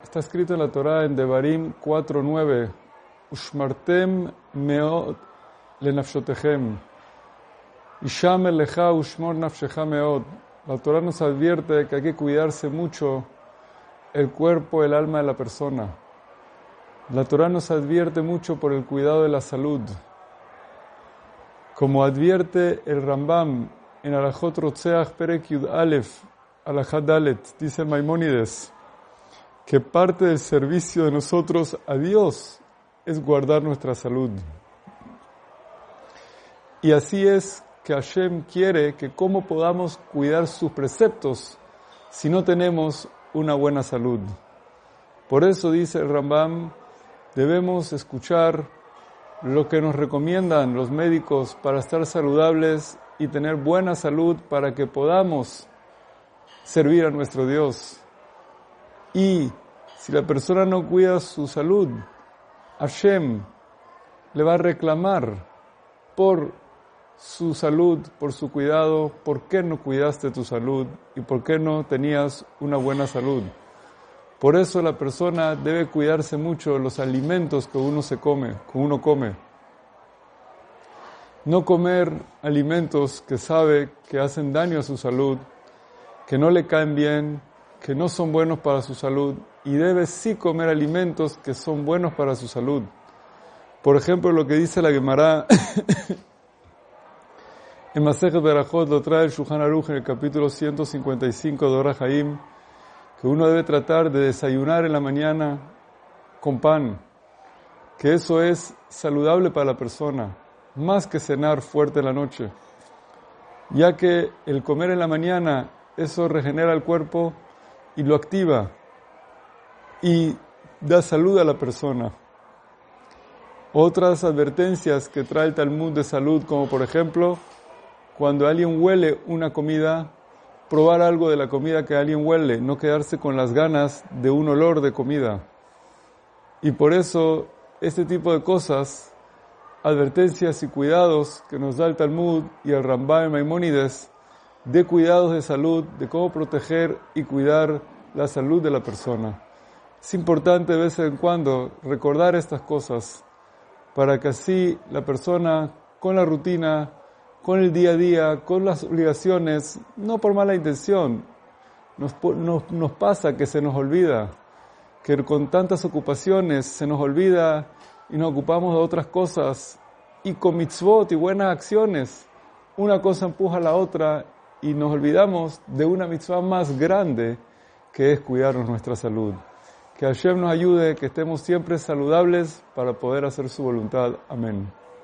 Está escrito en la Torah en Devarim 4.9, Ushmartem meot lenafshotechem, Isham elecha ushmor. La Torah nos advierte que hay que cuidarse mucho el cuerpo, el alma de la persona. La Torah nos advierte mucho por el cuidado de la salud. Como advierte el Rambam en Alajot Rotzeach Perek Yud Alajat Dalet, dice Maimónides, que parte del servicio de nosotros a Dios es guardar nuestra salud. Y así es que Hashem quiere que cómo podamos cuidar sus preceptos si no tenemos una buena salud. Por eso dice el Rambam, debemos escuchar lo que nos recomiendan los médicos para estar saludables y tener buena salud para que podamos servir a nuestro Dios. Y si la persona no cuida su salud, Hashem le va a reclamar por su salud, por su cuidado, por qué no cuidaste tu salud y por qué no tenías una buena salud. Por eso la persona debe cuidarse mucho de los alimentos que uno se come, que uno come. No comer alimentos que sabe que hacen daño a su salud, que no le caen bien, que no son buenos para su salud y debe sí comer alimentos que son buenos para su salud. Por ejemplo, lo que dice la Gemara en Masejet Berajot lo trae el Shulchan Aruch en el capítulo 155 de Ora Haim, que uno debe tratar de desayunar en la mañana con pan, que eso es saludable para la persona, más que cenar fuerte la noche, ya que el comer en la mañana, eso regenera el cuerpo y lo activa y da salud a la persona. Otras advertencias que trae el Talmud de salud, como por ejemplo, cuando alguien huele una comida, probar algo de la comida que alguien huele, no quedarse con las ganas de un olor de comida. Y por eso, este tipo de cosas, advertencias y cuidados que nos da el Talmud y el Rambam Maimónides, de cuidados de salud, de cómo proteger y cuidar la salud de la persona. Es importante de vez en cuando recordar estas cosas para que así la persona con la rutina, con el día a día, con las obligaciones, no por mala intención, nos, nos, nos pasa que se nos olvida, que con tantas ocupaciones se nos olvida y nos ocupamos de otras cosas y con mitzvot y buenas acciones, una cosa empuja a la otra y nos olvidamos de una mitzvah más grande que es cuidarnos nuestra salud. Que Hashem nos ayude, que estemos siempre saludables para poder hacer su voluntad. Amén.